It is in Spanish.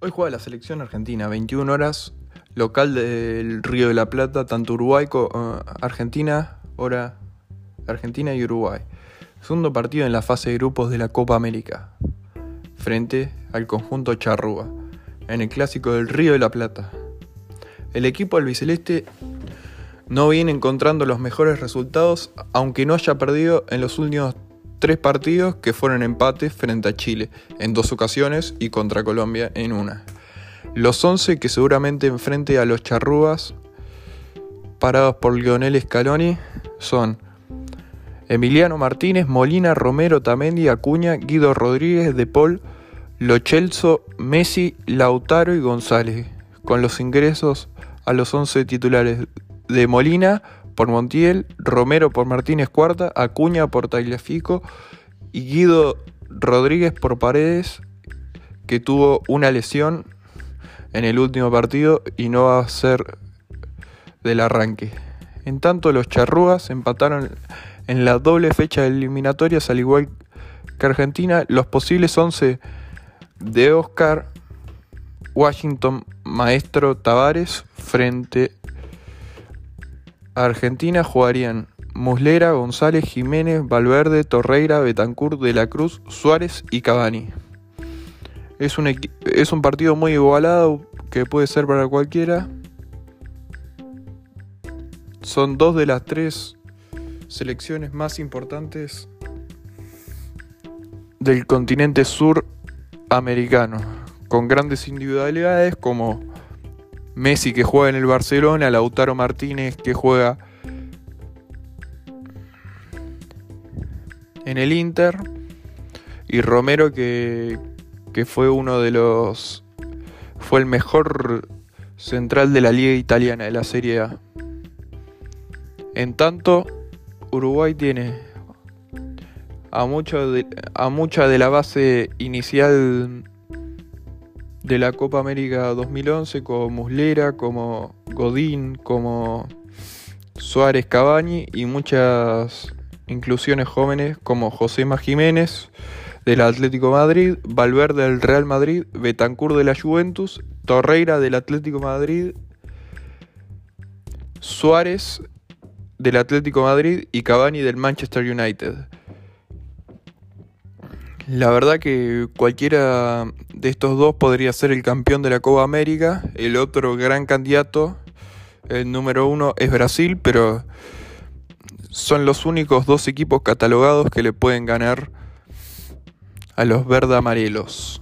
Hoy juega la selección argentina, 21 horas, local del Río de la Plata, tanto Uruguay como eh, Argentina, hora Argentina y Uruguay. Segundo partido en la fase de grupos de la Copa América, frente al conjunto Charrúa, en el clásico del Río de la Plata. El equipo albiceleste no viene encontrando los mejores resultados, aunque no haya perdido en los últimos tres partidos que fueron empates frente a Chile en dos ocasiones y contra Colombia en una. Los 11 que seguramente enfrente a los charrúas parados por Lionel Scaloni son Emiliano Martínez, Molina, Romero, Tamendi, Acuña, Guido Rodríguez, De Paul, Lochelso, Messi, Lautaro y González, con los ingresos a los 11 titulares de Molina, por Montiel, Romero por Martínez Cuarta, Acuña por Tagliafico y Guido Rodríguez por Paredes, que tuvo una lesión en el último partido y no va a ser del arranque. En tanto, los charrúas empataron en la doble fecha de eliminatorias, al igual que Argentina, los posibles 11 de Oscar Washington Maestro Tavares frente Argentina jugarían Muslera, González, Jiménez, Valverde, Torreira, Betancourt, De la Cruz, Suárez y Cavani. Es un, es un partido muy igualado que puede ser para cualquiera. Son dos de las tres selecciones más importantes del continente suramericano, con grandes individualidades como Messi que juega en el Barcelona, Lautaro Martínez que juega en el Inter y Romero que, que fue uno de los fue el mejor central de la liga italiana de la Serie A. En tanto, Uruguay tiene a, mucho a mucha de la base inicial de la Copa América 2011 como Muslera, como Godín, como Suárez Cabañi y muchas inclusiones jóvenes como Josema Jiménez del Atlético Madrid, Valverde del Real Madrid, Betancourt de la Juventus, Torreira del Atlético Madrid, Suárez del Atlético Madrid y Cavani del Manchester United. La verdad que cualquiera de estos dos podría ser el campeón de la Copa América. El otro gran candidato, el número uno, es Brasil, pero son los únicos dos equipos catalogados que le pueden ganar a los verde amarelos.